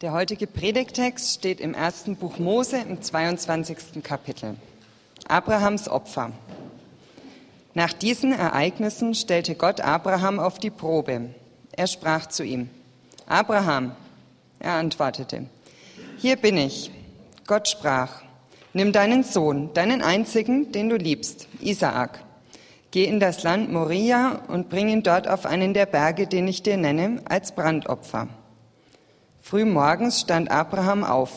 Der heutige Predigtext steht im ersten Buch Mose im 22. Kapitel. Abrahams Opfer. Nach diesen Ereignissen stellte Gott Abraham auf die Probe. Er sprach zu ihm, Abraham, er antwortete, hier bin ich. Gott sprach, nimm deinen Sohn, deinen einzigen, den du liebst, Isaak. Geh in das Land Moria und bring ihn dort auf einen der Berge, den ich dir nenne, als Brandopfer. Frühmorgens stand Abraham auf,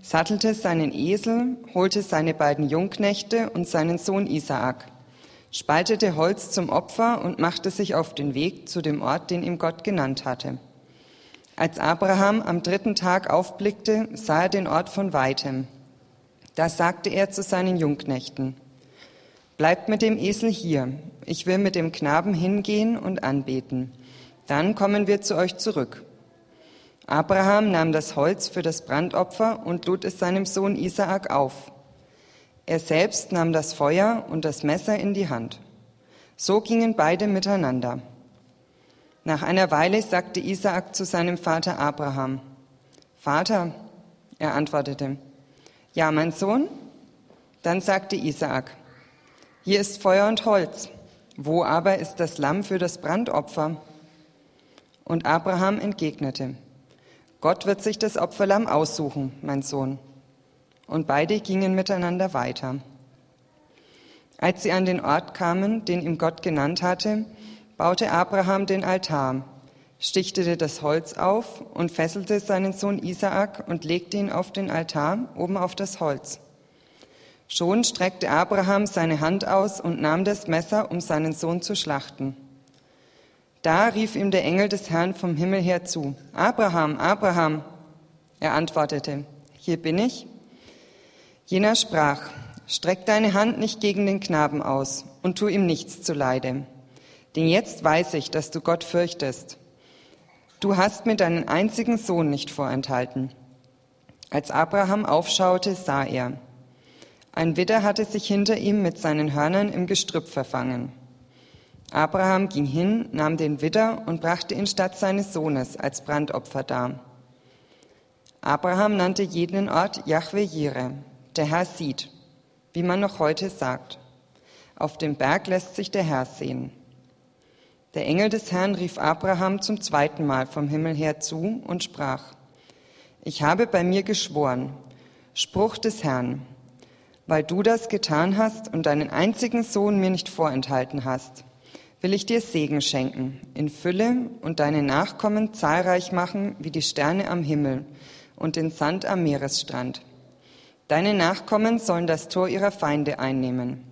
sattelte seinen Esel, holte seine beiden Jungknechte und seinen Sohn Isaak, spaltete Holz zum Opfer und machte sich auf den Weg zu dem Ort, den ihm Gott genannt hatte. Als Abraham am dritten Tag aufblickte, sah er den Ort von weitem. Da sagte er zu seinen Jungknechten, Bleibt mit dem Esel hier, ich will mit dem Knaben hingehen und anbeten. Dann kommen wir zu euch zurück. Abraham nahm das Holz für das Brandopfer und lud es seinem Sohn Isaak auf. Er selbst nahm das Feuer und das Messer in die Hand. So gingen beide miteinander. Nach einer Weile sagte Isaak zu seinem Vater Abraham, Vater, er antwortete, ja, mein Sohn? Dann sagte Isaak, hier ist Feuer und Holz, wo aber ist das Lamm für das Brandopfer? Und Abraham entgegnete, Gott wird sich das Opferlamm aussuchen, mein Sohn. Und beide gingen miteinander weiter. Als sie an den Ort kamen, den ihm Gott genannt hatte, baute Abraham den Altar, stichtete das Holz auf und fesselte seinen Sohn Isaak und legte ihn auf den Altar oben auf das Holz. Schon streckte Abraham seine Hand aus und nahm das Messer, um seinen Sohn zu schlachten. Da rief ihm der Engel des Herrn vom Himmel her zu, Abraham, Abraham. Er antwortete, hier bin ich. Jener sprach, streck deine Hand nicht gegen den Knaben aus und tu ihm nichts zuleide. Denn jetzt weiß ich, dass du Gott fürchtest. Du hast mir deinen einzigen Sohn nicht vorenthalten. Als Abraham aufschaute, sah er. Ein Widder hatte sich hinter ihm mit seinen Hörnern im Gestrüpp verfangen. Abraham ging hin, nahm den Widder und brachte ihn statt seines Sohnes als Brandopfer dar. Abraham nannte jeden Ort Yahweh Jireh, der Herr sieht, wie man noch heute sagt. Auf dem Berg lässt sich der Herr sehen. Der Engel des Herrn rief Abraham zum zweiten Mal vom Himmel her zu und sprach, ich habe bei mir geschworen, Spruch des Herrn, weil du das getan hast und deinen einzigen Sohn mir nicht vorenthalten hast will ich dir Segen schenken, in Fülle und deine Nachkommen zahlreich machen wie die Sterne am Himmel und den Sand am Meeresstrand. Deine Nachkommen sollen das Tor ihrer Feinde einnehmen.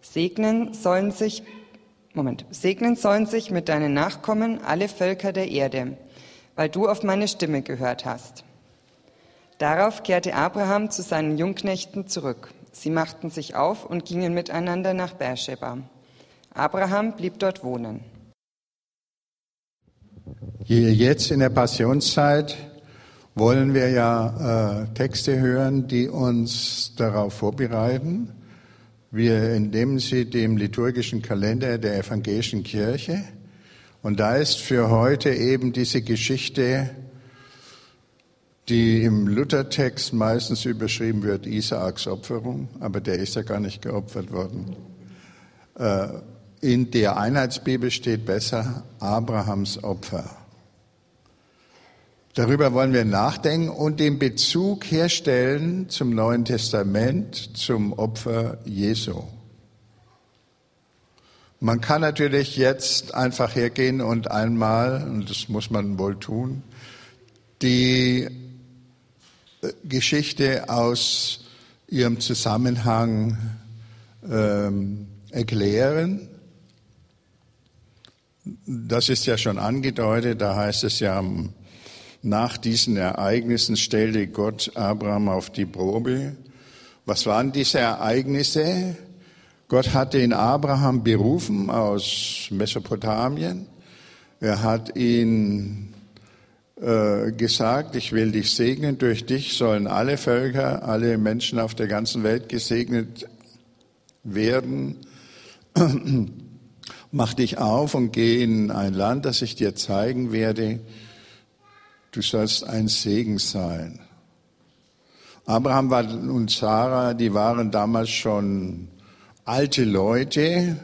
Segnen sollen sich, Moment, segnen sollen sich mit deinen Nachkommen alle Völker der Erde, weil du auf meine Stimme gehört hast. Darauf kehrte Abraham zu seinen Jungknechten zurück. Sie machten sich auf und gingen miteinander nach Beersheba. Abraham blieb dort wohnen. Jetzt in der Passionszeit wollen wir ja äh, Texte hören, die uns darauf vorbereiten. Wir entnehmen sie dem liturgischen Kalender der evangelischen Kirche. Und da ist für heute eben diese Geschichte, die im Luthertext meistens überschrieben wird, Isaaks Opferung, aber der ist ja gar nicht geopfert worden. Äh, in der Einheitsbibel steht besser Abrahams Opfer. Darüber wollen wir nachdenken und den Bezug herstellen zum Neuen Testament, zum Opfer Jesu. Man kann natürlich jetzt einfach hergehen und einmal, und das muss man wohl tun, die äh, Geschichte aus ihrem Zusammenhang ähm, erklären. Das ist ja schon angedeutet, da heißt es ja, nach diesen Ereignissen stellte Gott Abraham auf die Probe. Was waren diese Ereignisse? Gott hatte ihn Abraham berufen aus Mesopotamien. Er hat ihn äh, gesagt, ich will dich segnen, durch dich sollen alle Völker, alle Menschen auf der ganzen Welt gesegnet werden mach dich auf und geh in ein Land, das ich dir zeigen werde. du sollst ein Segen sein. Abraham und Sarah, die waren damals schon alte Leute.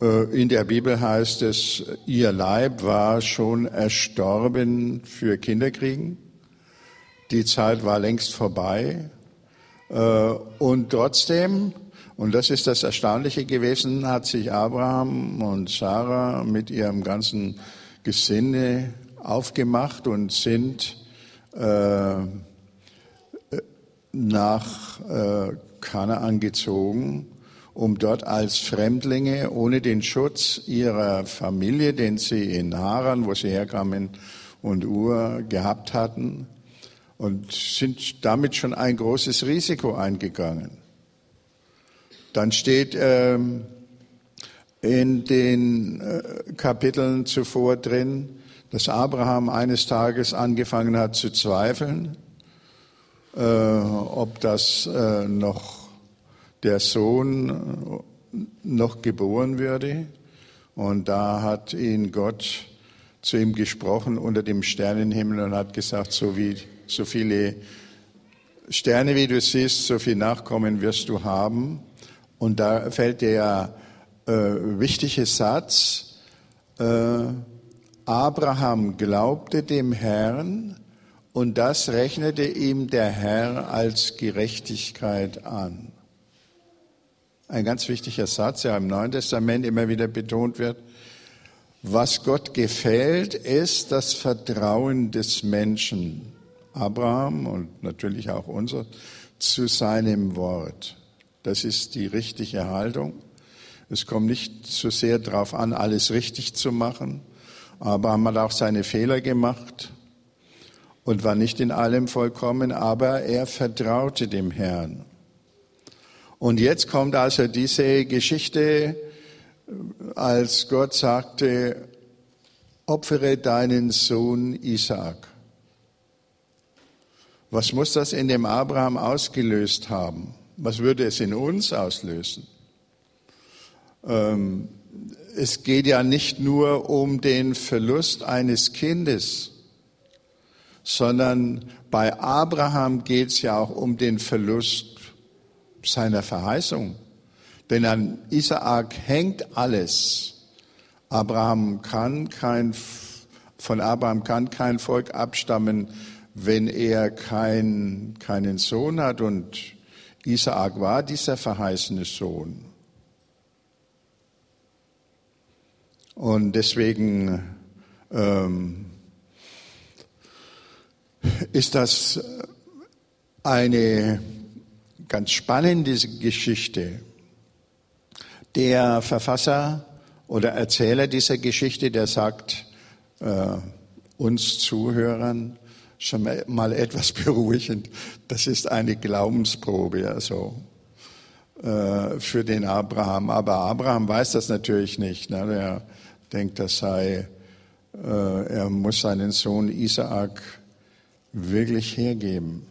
Äh, in der Bibel heißt es, ihr Leib war schon erstorben für Kinderkriegen. Die Zeit war längst vorbei. Äh, und trotzdem, und das ist das Erstaunliche gewesen, hat sich Abraham und Sarah mit ihrem ganzen Gesinde aufgemacht und sind äh, nach äh, Kanaan gezogen, um dort als Fremdlinge ohne den Schutz ihrer Familie, den sie in Haran, wo sie herkamen, und Ur gehabt hatten, und sind damit schon ein großes Risiko eingegangen. Dann steht ähm, in den äh, Kapiteln zuvor drin, dass Abraham eines Tages angefangen hat zu zweifeln äh, ob das äh, noch der Sohn äh, noch geboren würde. Und da hat ihn Gott zu ihm gesprochen unter dem Sternenhimmel und hat gesagt, so wie so viele Sterne wie du siehst, so viel Nachkommen wirst du haben. Und da fällt der äh, wichtige Satz, äh, Abraham glaubte dem Herrn und das rechnete ihm der Herr als Gerechtigkeit an. Ein ganz wichtiger Satz, der im Neuen Testament immer wieder betont wird. Was Gott gefällt, ist das Vertrauen des Menschen, Abraham und natürlich auch unser, zu seinem Wort. Das ist die richtige Haltung. Es kommt nicht so sehr darauf an, alles richtig zu machen. Abraham hat auch seine Fehler gemacht und war nicht in allem vollkommen, aber er vertraute dem Herrn. Und jetzt kommt also diese Geschichte, als Gott sagte, opfere deinen Sohn Isaac. Was muss das in dem Abraham ausgelöst haben? Was würde es in uns auslösen? Ähm, es geht ja nicht nur um den Verlust eines Kindes, sondern bei Abraham geht es ja auch um den Verlust seiner Verheißung. Denn an Isaak hängt alles. Abraham kann kein, von Abraham kann kein Volk abstammen, wenn er kein, keinen Sohn hat. Und Isaak war dieser verheißene Sohn. Und deswegen ähm, ist das eine ganz spannende Geschichte. Der Verfasser oder Erzähler dieser Geschichte, der sagt äh, uns Zuhörern schon mal etwas beruhigend, das ist eine Glaubensprobe, also äh, für den Abraham. Aber Abraham weiß das natürlich nicht. Ne? Er denkt, das sei, äh, er muss seinen Sohn Isaak wirklich hergeben.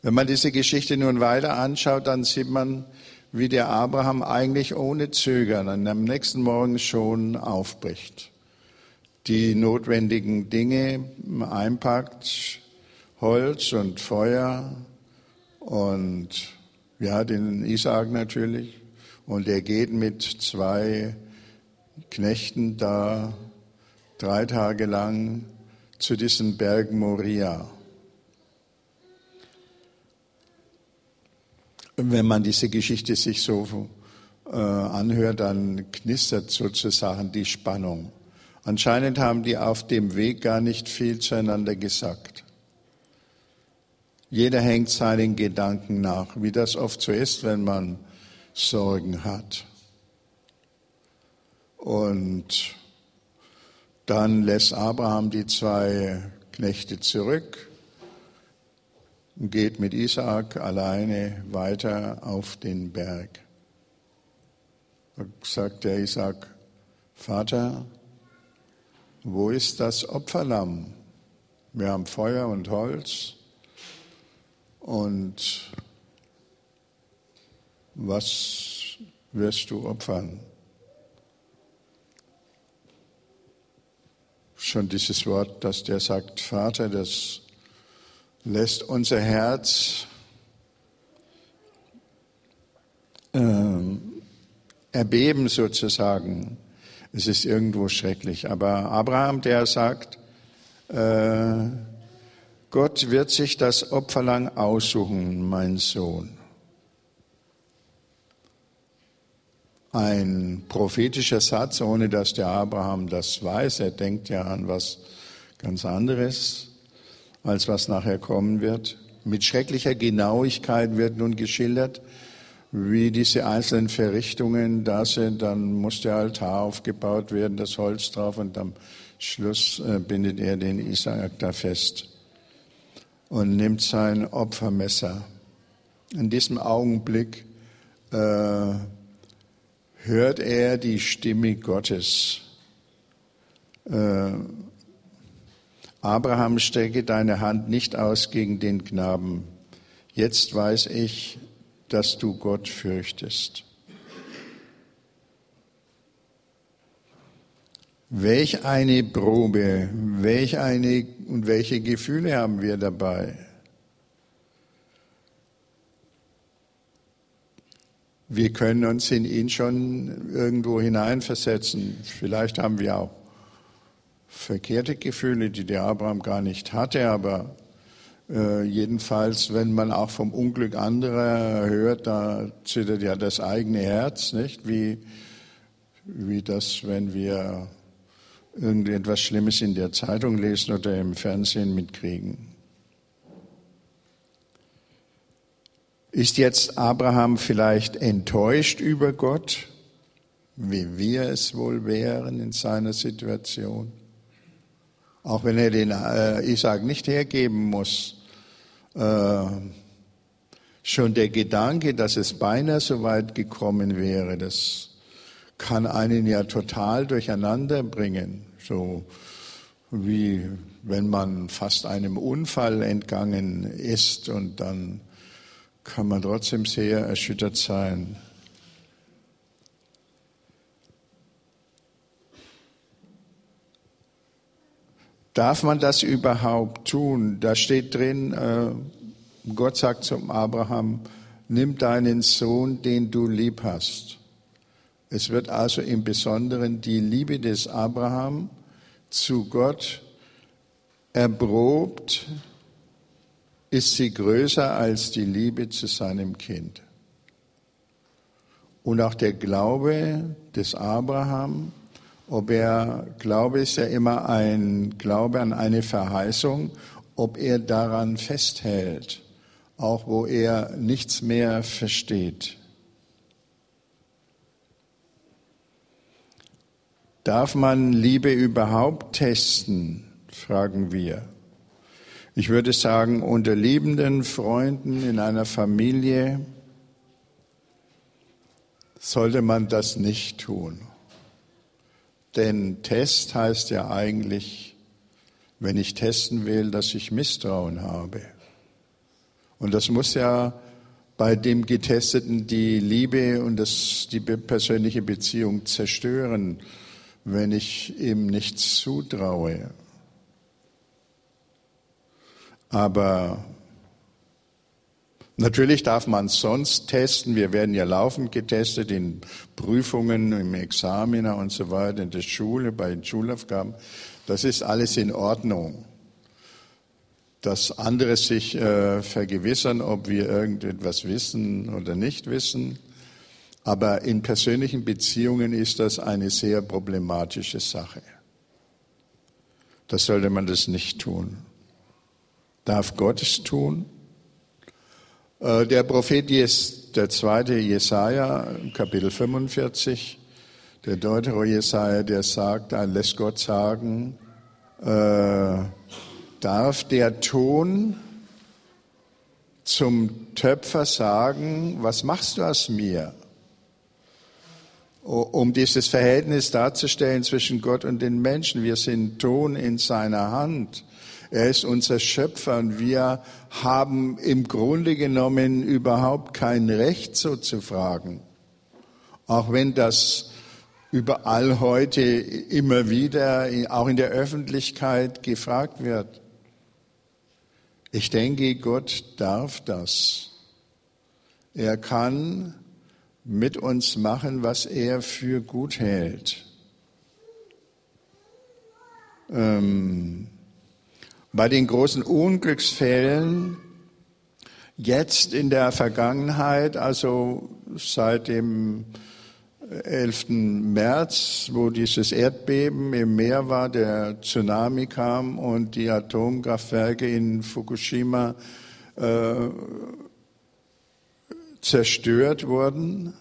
Wenn man diese Geschichte nun weiter anschaut, dann sieht man, wie der Abraham eigentlich ohne Zögern am nächsten Morgen schon aufbricht. Die notwendigen Dinge einpackt, Holz und Feuer und ja, den Isaak natürlich. Und er geht mit zwei Knechten da drei Tage lang zu diesem Berg Moria. Wenn man diese Geschichte sich so äh, anhört, dann knistert sozusagen die Spannung. Anscheinend haben die auf dem Weg gar nicht viel zueinander gesagt. Jeder hängt seinen Gedanken nach, wie das oft so ist, wenn man Sorgen hat. Und dann lässt Abraham die zwei Knechte zurück und geht mit Isaak alleine weiter auf den Berg. Da sagt der Isaak, Vater, wo ist das Opferlamm? Wir haben Feuer und Holz und was wirst du opfern? schon dieses Wort, dass der sagt, Vater, das lässt unser Herz äh, erbeben sozusagen. Es ist irgendwo schrecklich. Aber Abraham, der sagt, äh, Gott wird sich das Opferlang aussuchen, mein Sohn. Ein prophetischer Satz, ohne dass der Abraham das weiß. Er denkt ja an was ganz anderes, als was nachher kommen wird. Mit schrecklicher Genauigkeit wird nun geschildert, wie diese einzelnen Verrichtungen da sind. Dann muss der Altar aufgebaut werden, das Holz drauf und am Schluss äh, bindet er den Isaak da fest und nimmt sein Opfermesser. In diesem Augenblick äh, hört er die Stimme Gottes. Äh, Abraham, strecke deine Hand nicht aus gegen den Knaben. Jetzt weiß ich, dass du Gott fürchtest. Welch eine Probe, welch eine und welche Gefühle haben wir dabei? Wir können uns in ihn schon irgendwo hineinversetzen. Vielleicht haben wir auch verkehrte Gefühle, die der Abraham gar nicht hatte, aber äh, jedenfalls, wenn man auch vom Unglück anderer hört, da zittert ja das eigene Herz, nicht? Wie, wie das, wenn wir irgendetwas Schlimmes in der Zeitung lesen oder im Fernsehen mitkriegen. Ist jetzt Abraham vielleicht enttäuscht über Gott, wie wir es wohl wären in seiner Situation? Auch wenn er den äh, Isaac nicht hergeben muss. Äh, schon der Gedanke, dass es beinahe so weit gekommen wäre, das kann einen ja total durcheinander bringen. So wie wenn man fast einem Unfall entgangen ist und dann kann man trotzdem sehr erschüttert sein. Darf man das überhaupt tun? Da steht drin, äh, Gott sagt zum Abraham, nimm deinen Sohn, den du lieb hast. Es wird also im Besonderen die Liebe des Abraham zu Gott erprobt, ist sie größer als die Liebe zu seinem Kind. Und auch der Glaube des Abraham, ob er, Glaube ist ja immer ein Glaube an eine Verheißung, ob er daran festhält, auch wo er nichts mehr versteht. Darf man Liebe überhaupt testen, fragen wir. Ich würde sagen, unter liebenden Freunden in einer Familie sollte man das nicht tun. Denn Test heißt ja eigentlich, wenn ich testen will, dass ich Misstrauen habe. Und das muss ja bei dem Getesteten die Liebe und das, die persönliche Beziehung zerstören wenn ich ihm nichts zutraue. Aber natürlich darf man sonst testen. Wir werden ja laufend getestet in Prüfungen, im Examiner und so weiter, in der Schule, bei den Schulaufgaben. Das ist alles in Ordnung. Dass andere sich äh, vergewissern, ob wir irgendetwas wissen oder nicht wissen, aber in persönlichen Beziehungen ist das eine sehr problematische Sache. Da sollte man das nicht tun. Darf Gott es tun? Äh, der Prophet, der zweite Jesaja, Kapitel 45, der Deutero Jesaja, der sagt, lässt Gott sagen, äh, darf der Ton zum Töpfer sagen, was machst du aus mir? um dieses Verhältnis darzustellen zwischen Gott und den Menschen. Wir sind Ton in seiner Hand. Er ist unser Schöpfer und wir haben im Grunde genommen überhaupt kein Recht so zu fragen. Auch wenn das überall heute immer wieder, auch in der Öffentlichkeit gefragt wird. Ich denke, Gott darf das. Er kann mit uns machen, was er für gut hält. Ähm, bei den großen Unglücksfällen jetzt in der Vergangenheit, also seit dem 11. März, wo dieses Erdbeben im Meer war, der Tsunami kam und die Atomkraftwerke in Fukushima äh, zerstört wurden,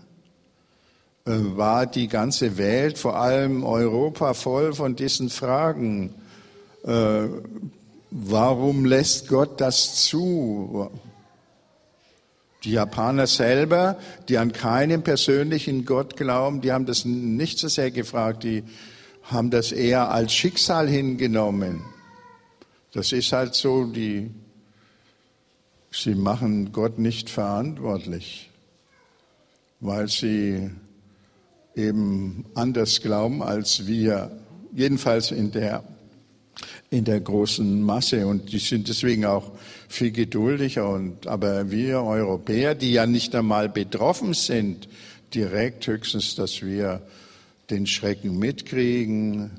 äh, war die ganze Welt, vor allem Europa, voll von diesen Fragen. Äh, warum lässt Gott das zu? Die Japaner selber, die an keinen persönlichen Gott glauben, die haben das nicht so sehr gefragt, die haben das eher als Schicksal hingenommen. Das ist halt so, die, sie machen Gott nicht verantwortlich, weil sie eben anders glauben als wir, jedenfalls in der in der großen Masse und die sind deswegen auch viel geduldiger und aber wir Europäer, die ja nicht einmal betroffen sind, direkt höchstens, dass wir den Schrecken mitkriegen,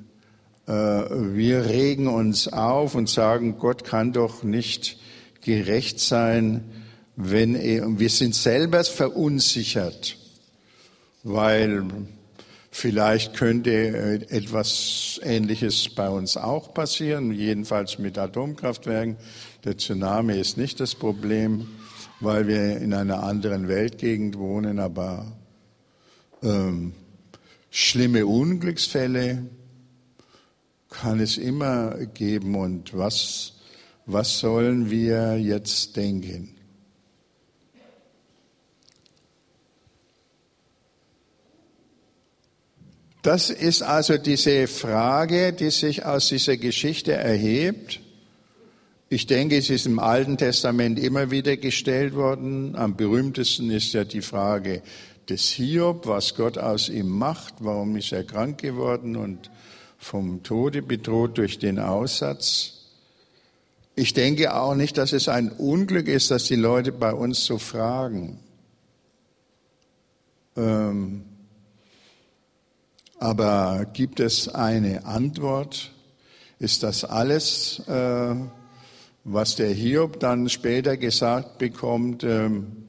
äh, wir regen uns auf und sagen, Gott kann doch nicht gerecht sein, wenn er, wir sind selber verunsichert, weil Vielleicht könnte äh, etwas Ähnliches bei uns auch passieren, jedenfalls mit Atomkraftwerken. Der Tsunami ist nicht das Problem, weil wir in einer anderen Weltgegend wohnen, aber ähm, schlimme Unglücksfälle kann es immer geben. Und was, was sollen wir jetzt denken? Das ist also diese Frage, die sich aus dieser Geschichte erhebt. Ich denke, es ist im Alten Testament immer wieder gestellt worden. Am berühmtesten ist ja die Frage des Hiob, was Gott aus ihm macht, warum ist er krank geworden und vom Tode bedroht durch den Aussatz. Ich denke auch nicht, dass es ein Unglück ist, dass die Leute bei uns so fragen. Ähm, aber gibt es eine Antwort? Ist das alles, äh, was der Hiob dann später gesagt bekommt? Ähm,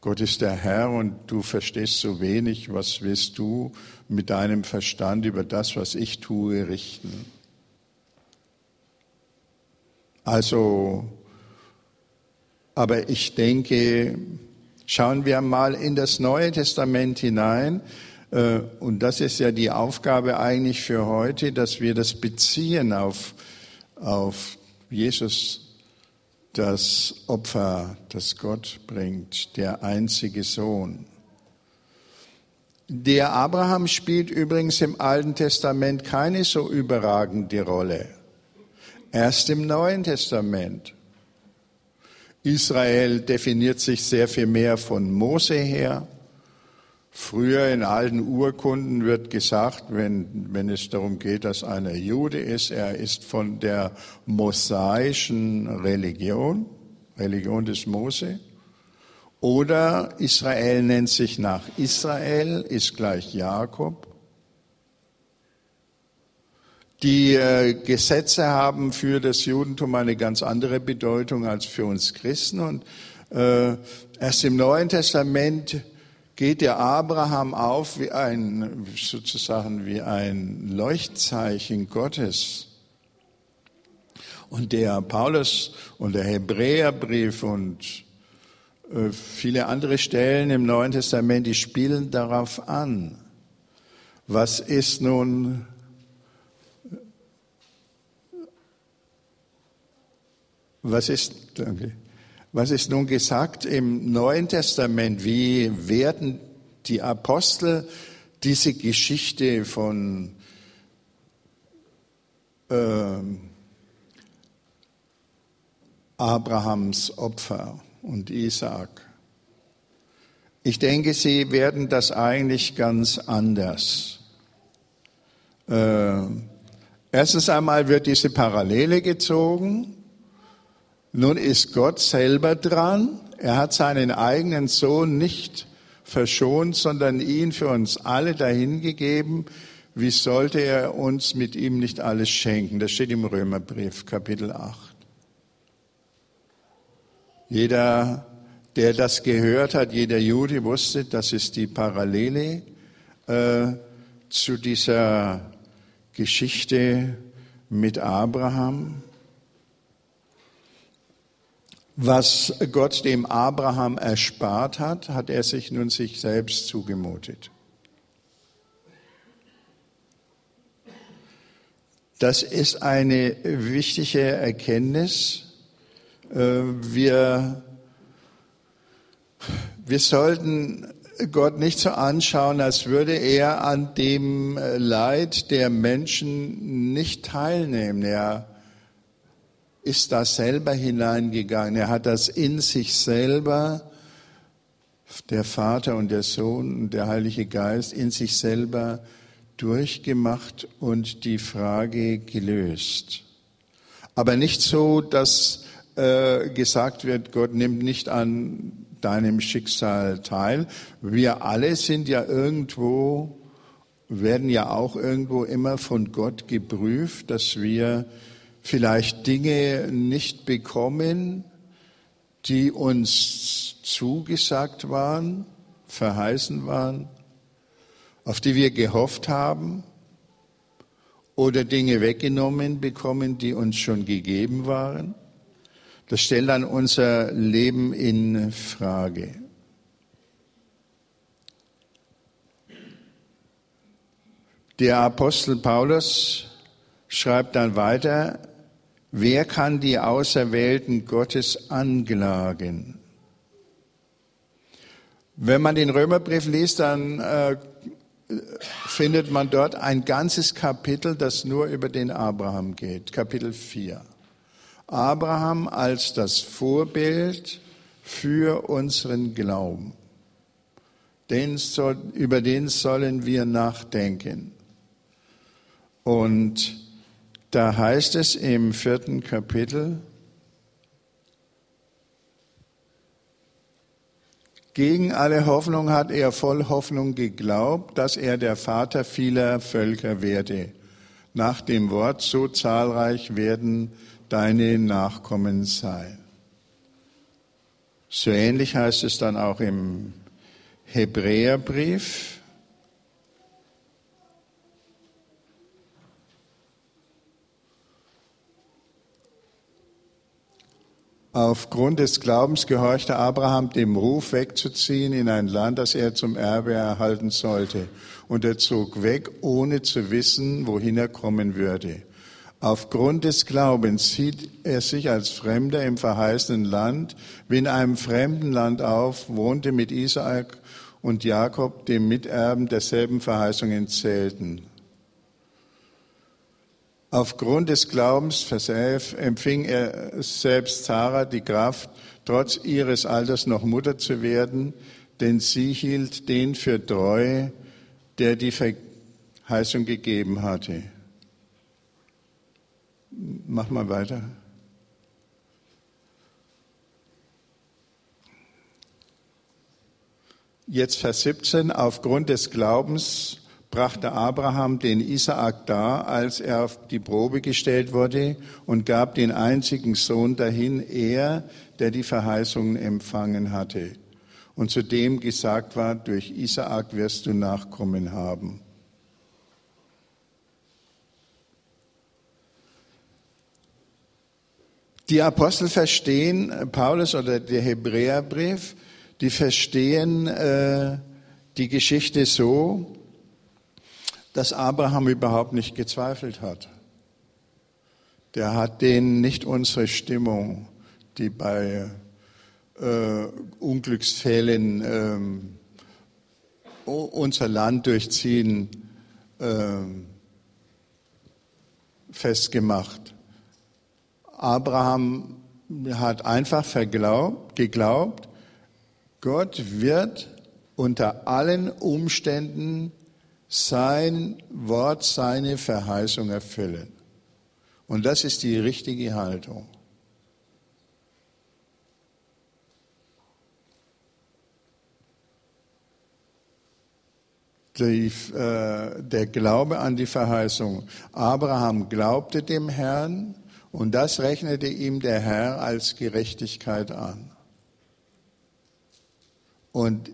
Gott ist der Herr und du verstehst so wenig. Was willst du mit deinem Verstand über das, was ich tue, richten? Also, aber ich denke, schauen wir mal in das Neue Testament hinein. Äh, und das ist ja die Aufgabe eigentlich für heute, dass wir das beziehen auf, auf Jesus, das Opfer, das Gott bringt, der einzige Sohn. Der Abraham spielt übrigens im Alten Testament keine so überragende Rolle. Erst im Neuen Testament. Israel definiert sich sehr viel mehr von Mose her. Früher in alten Urkunden wird gesagt, wenn, wenn es darum geht, dass einer Jude ist, er ist von der mosaischen Religion, Religion des Mose. Oder Israel nennt sich nach Israel, ist gleich Jakob. Die äh, Gesetze haben für das Judentum eine ganz andere Bedeutung als für uns Christen. Und äh, erst im Neuen Testament geht der Abraham auf wie ein, sozusagen wie ein Leuchtzeichen Gottes. Und der Paulus und der Hebräerbrief und äh, viele andere Stellen im Neuen Testament, die spielen darauf an. Was ist nun was ist, danke, was ist nun gesagt im Neuen Testament? Wie werden die Apostel diese Geschichte von äh, Abrahams Opfer und Isaac? Ich denke, sie werden das eigentlich ganz anders. Äh, erstens einmal wird diese Parallele gezogen. Nun ist Gott selber dran. Er hat seinen eigenen Sohn nicht verschont, sondern ihn für uns alle dahingegeben. Wie sollte er uns mit ihm nicht alles schenken? Das steht im Römerbrief, Kapitel 8. Jeder, der das gehört hat, jeder Jude wusste, das ist die Parallele äh, zu dieser Geschichte mit Abraham. Was Gott dem Abraham erspart hat, hat er sich nun sich selbst zugemutet. Das ist eine wichtige Erkenntnis. Äh, wir, wir sollten Gott nicht so anschauen, als würde er an dem Leid der Menschen nicht teilnehmen. Er ist da selber hineingegangen. Er hat das in sich selber, der Vater und der Sohn und der Heilige Geist, in sich selber durchgemacht und die Frage gelöst. Aber nicht so, dass äh, gesagt wird, Gott nimmt nicht an deinem Schicksal teil. Wir alle sind ja irgendwo, werden ja auch irgendwo immer von Gott geprüft, dass wir vielleicht Dinge nicht bekommen, die uns zugesagt waren, verheißen waren, auf die wir gehofft haben, oder Dinge weggenommen bekommen, die uns schon gegeben waren. Das stellt dann unser Leben in Frage. Der Apostel Paulus schreibt dann weiter, wer kann die Auserwählten Gottes anklagen? Wenn man den Römerbrief liest, dann äh, findet man dort ein ganzes Kapitel, das nur über den Abraham geht, Kapitel 4. Abraham als das Vorbild für unseren Glauben. Den soll, über den sollen wir nachdenken. Und da heißt es im vierten Kapitel, Gegen alle Hoffnung hat er voll Hoffnung geglaubt, dass er der Vater vieler Völker werde. Nach dem Wort, so zahlreich werden deine Nachkommen sein. So ähnlich heißt es dann auch im Hebräerbrief. Aufgrund des Glaubens gehorchte Abraham dem Ruf wegzuziehen in ein Land, das er zum Erbe erhalten sollte. Und er zog weg, ohne zu wissen, wohin er kommen würde. Aufgrund des Glaubens sieht er sich als Fremder im verheißenen Land, wie in einem fremden Land auf, wohnte mit Isaak und Jakob, dem Miterben derselben Verheißungen zählten. Aufgrund des Glaubens, Vers 11, empfing er selbst Sarah die Kraft, trotz ihres Alters noch Mutter zu werden, denn sie hielt den für treu, der die Verheißung gegeben hatte. Mach mal weiter. Jetzt Vers 17. Aufgrund des Glaubens brachte Abraham den Isaak dar, als er auf die Probe gestellt wurde und gab den einzigen Sohn dahin, er, der die Verheißungen empfangen hatte. Und zu dem gesagt war, durch Isaak wirst du Nachkommen haben. Die Apostel verstehen, Paulus oder der Hebräerbrief, die verstehen äh, die Geschichte so, dass Abraham überhaupt nicht gezweifelt hat. Der hat denen nicht unsere Stimmung, die bei äh, Unglücksfällen äh, unser Land durchziehen, äh, festgemacht. Abraham hat einfach verglaubt, geglaubt, Gott wird unter allen Umständen sein Wort, seine Verheißung erfüllen. Und das ist die richtige Haltung. Die, äh, der Glaube an die Verheißung. Abraham glaubte dem Herrn und das rechnete ihm der Herr als Gerechtigkeit an. Und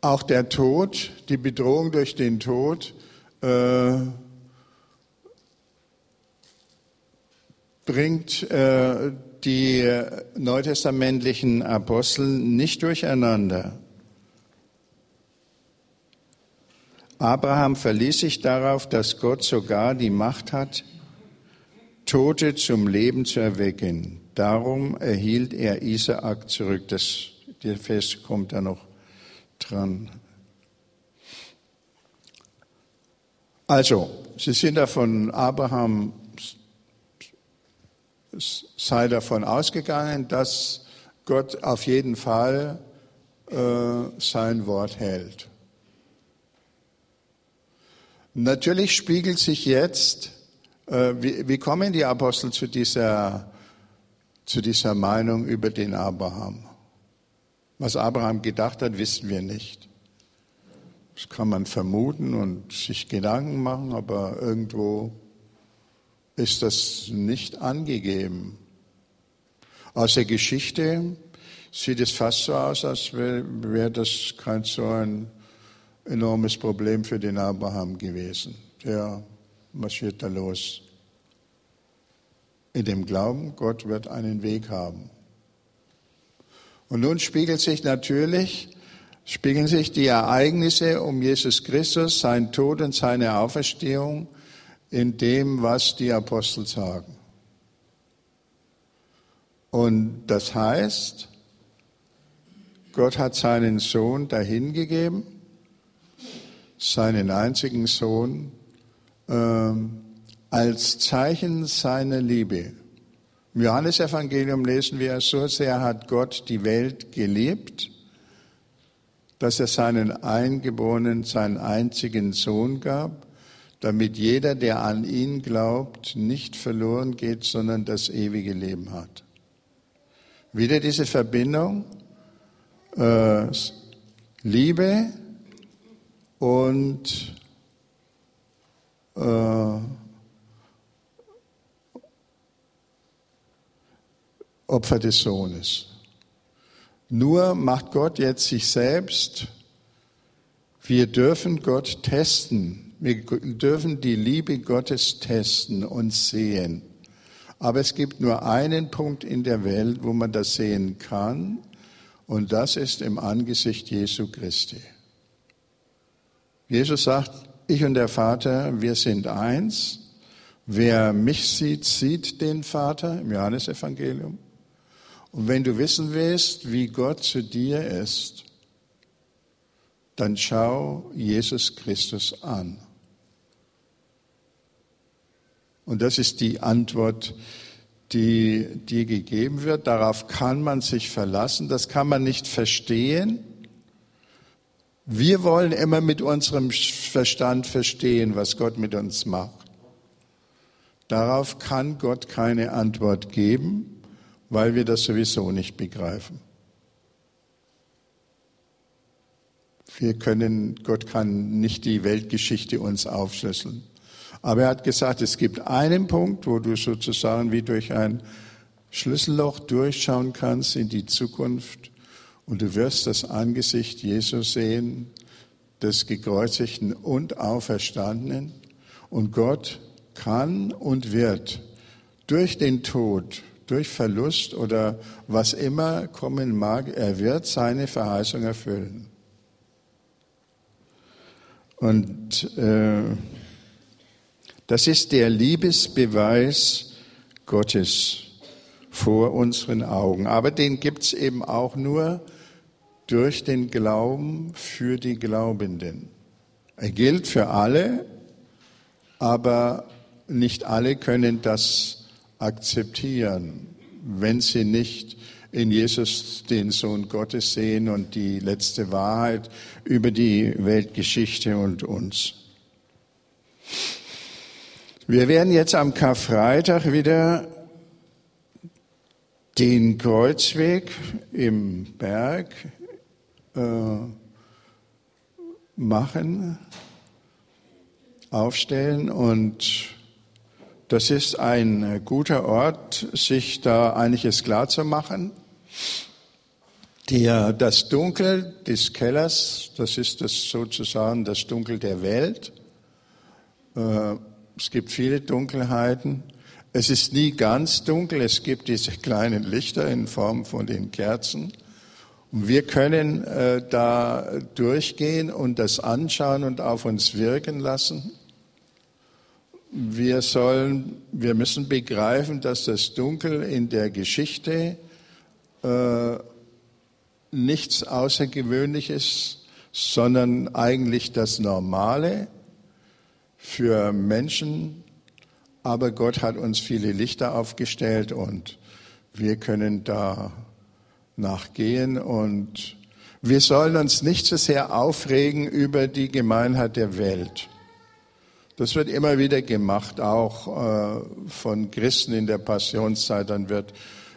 auch der Tod, die Bedrohung durch den Tod, äh, bringt äh, die neutestamentlichen Apostel nicht durcheinander. Abraham verließ sich darauf, dass Gott sogar die Macht hat, Tote zum Leben zu erwecken. Darum erhielt er Isaak zurück. Das, der Vers kommt da noch dran. Also, Sie sind da von Abraham, sei davon ausgegangen, dass Gott auf jeden Fall äh, sein Wort hält. Natürlich spiegelt sich jetzt, äh, wie, wie kommen die Apostel zu dieser, zu dieser Meinung über den Abraham? Was Abraham gedacht hat, wissen wir nicht. Das kann man vermuten und sich Gedanken machen, aber irgendwo ist das nicht angegeben. Aus der Geschichte sieht es fast so aus, als wäre wär das kein so ein enormes Problem für den Abraham gewesen. Der marschiert da los. In dem Glauben, Gott wird einen Weg haben. Und nun spiegelt sich natürlich, spiegeln sich die Ereignisse um Jesus Christus, sein Tod und seine Auferstehung in dem, was die Apostel sagen. Und das heißt, Gott hat seinen Sohn dahingegeben, seinen einzigen Sohn äh, als Zeichen seiner Liebe. Im Johannesevangelium lesen wir, so sehr hat Gott die Welt geliebt, dass er seinen eingeborenen, seinen einzigen Sohn gab, damit jeder, der an ihn glaubt, nicht verloren geht, sondern das ewige Leben hat. Wieder diese Verbindung, äh, Liebe, und äh, Opfer des Sohnes. Nur macht Gott jetzt sich selbst, wir dürfen Gott testen, wir dürfen die Liebe Gottes testen und sehen. Aber es gibt nur einen Punkt in der Welt, wo man das sehen kann, und das ist im Angesicht Jesu Christi. Jesus sagt, ich und der Vater, wir sind eins. Wer mich sieht, sieht den Vater im Johannesevangelium. Und wenn du wissen willst, wie Gott zu dir ist, dann schau Jesus Christus an. Und das ist die Antwort, die dir gegeben wird. Darauf kann man sich verlassen. Das kann man nicht verstehen. Wir wollen immer mit unserem Verstand verstehen, was Gott mit uns macht. Darauf kann Gott keine Antwort geben, weil wir das sowieso nicht begreifen. Wir können, Gott kann nicht die Weltgeschichte uns aufschlüsseln. Aber er hat gesagt, es gibt einen Punkt, wo du sozusagen wie durch ein Schlüsselloch durchschauen kannst in die Zukunft und du wirst das Angesicht Jesus sehen, des gekreuzigten und auferstandenen. Und Gott kann und wird durch den Tod, durch Verlust oder was immer kommen mag, er wird seine Verheißung erfüllen. Und äh, das ist der Liebesbeweis Gottes vor unseren Augen. Aber den gibt's eben auch nur durch den Glauben für die Glaubenden. Er gilt für alle, aber nicht alle können das akzeptieren, wenn sie nicht in Jesus den Sohn Gottes sehen und die letzte Wahrheit über die Weltgeschichte und uns. Wir werden jetzt am Karfreitag wieder den Kreuzweg im Berg äh, machen, aufstellen und das ist ein guter Ort, sich da einiges klar zu machen. Der, das Dunkel des Kellers, das ist das sozusagen das Dunkel der Welt. Äh, es gibt viele Dunkelheiten. Es ist nie ganz dunkel. Es gibt diese kleinen Lichter in Form von den Kerzen. Und wir können äh, da durchgehen und das anschauen und auf uns wirken lassen. Wir sollen, wir müssen begreifen, dass das Dunkel in der Geschichte äh, nichts Außergewöhnliches, sondern eigentlich das Normale für Menschen, aber Gott hat uns viele Lichter aufgestellt und wir können da nachgehen und wir sollen uns nicht so sehr aufregen über die Gemeinheit der Welt. Das wird immer wieder gemacht, auch äh, von Christen in der Passionszeit. Dann wird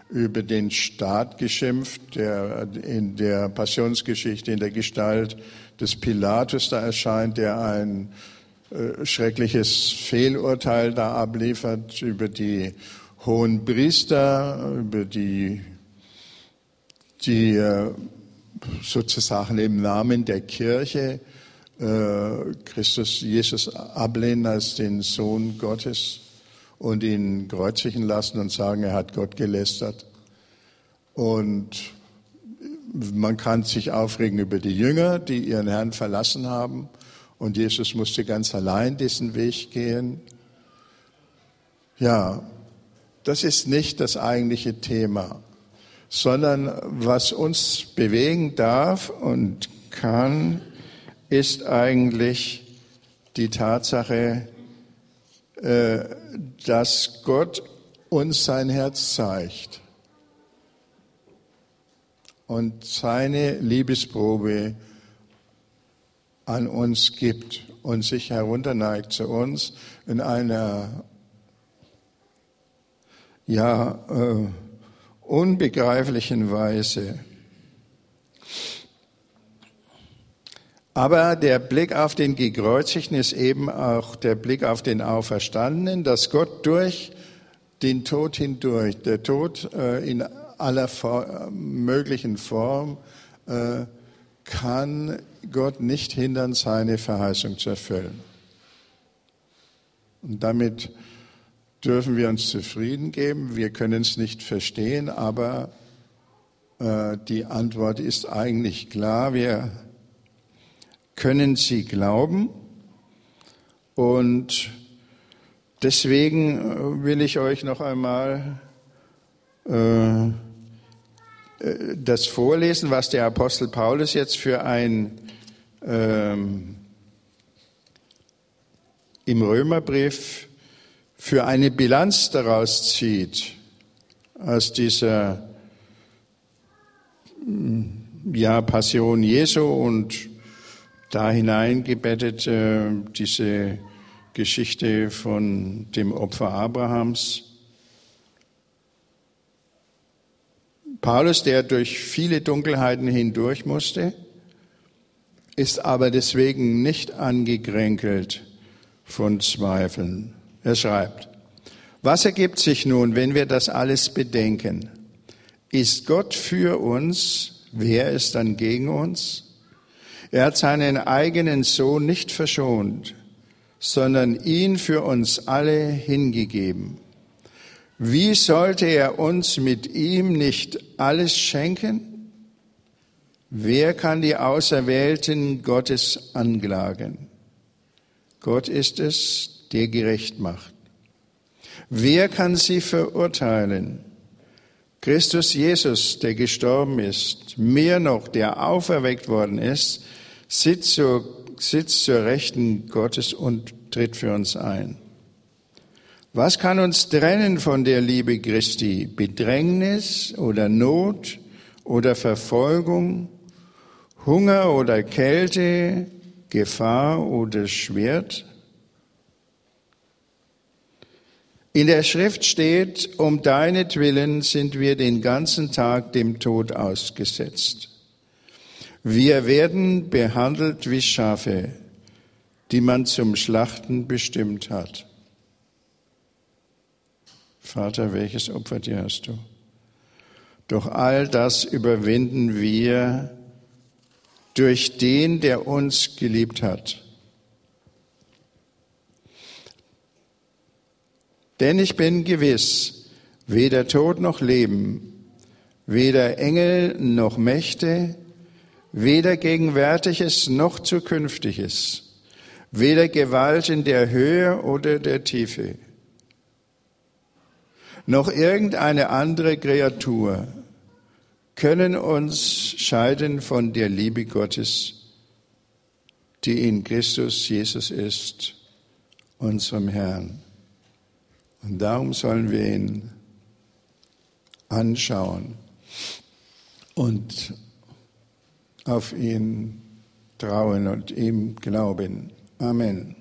über den Staat geschimpft, der in der Passionsgeschichte in der Gestalt des Pilatus da erscheint, der ein äh, schreckliches Fehlurteil da abliefert über die hohen Priester, über die, die äh, sozusagen im Namen der Kirche Christus, Jesus ablehnen als den Sohn Gottes und ihn kreuzigen lassen und sagen, er hat Gott gelästert. Und man kann sich aufregen über die Jünger, die ihren Herrn verlassen haben und Jesus musste ganz allein diesen Weg gehen. Ja, das ist nicht das eigentliche Thema, sondern was uns bewegen darf und kann, ist eigentlich die Tatsache, äh, dass Gott uns sein Herz zeigt und seine Liebesprobe an uns gibt und sich herunterneigt zu uns in einer ja äh, unbegreiflichen Weise. Aber der Blick auf den Gekreuzigten ist eben auch der Blick auf den Auferstandenen, dass Gott durch den Tod hindurch, der Tod äh, in aller möglichen Form, äh, kann Gott nicht hindern, seine Verheißung zu erfüllen. Und damit dürfen wir uns zufrieden geben. Wir können es nicht verstehen, aber äh, die Antwort ist eigentlich klar. Wir können sie glauben. Und deswegen äh, will ich euch noch einmal äh, äh, das vorlesen, was der Apostel Paulus jetzt für ein ähm, im Römerbrief für eine Bilanz daraus zieht, aus dieser mm, ja, Passion Jesu und da hineingebettet äh, diese Geschichte von dem Opfer Abrahams. Paulus, der durch viele Dunkelheiten hindurch musste, ist aber deswegen nicht angekränkelt von Zweifeln. Er schreibt, was ergibt sich nun, wenn wir das alles bedenken? Ist Gott für uns, wer ist dann gegen uns? Er hat seinen eigenen Sohn nicht verschont, sondern ihn für uns alle hingegeben. Wie sollte er uns mit ihm nicht alles schenken? Wer kann die Auserwählten Gottes anklagen? Gott ist es, der gerecht macht. Wer kann sie verurteilen? Christus Jesus, der gestorben ist, mehr noch, der auferweckt worden ist, sitzt zur, sitzt zur Rechten Gottes und tritt für uns ein. Was kann uns trennen von der Liebe Christi? Bedrängnis oder Not oder Verfolgung, Hunger oder Kälte, Gefahr oder Schwert? In der Schrift steht, um deinetwillen sind wir den ganzen Tag dem Tod ausgesetzt. Wir werden behandelt wie Schafe, die man zum Schlachten bestimmt hat. Vater, welches Opfer dir hast du? Doch all das überwinden wir durch den, der uns geliebt hat. Denn ich bin gewiss, weder Tod noch Leben, weder Engel noch Mächte, weder Gegenwärtiges noch Zukünftiges, weder Gewalt in der Höhe oder der Tiefe, noch irgendeine andere Kreatur können uns scheiden von der Liebe Gottes, die in Christus Jesus ist, unserem Herrn. Und darum sollen wir ihn anschauen und auf ihn trauen und ihm glauben. Amen.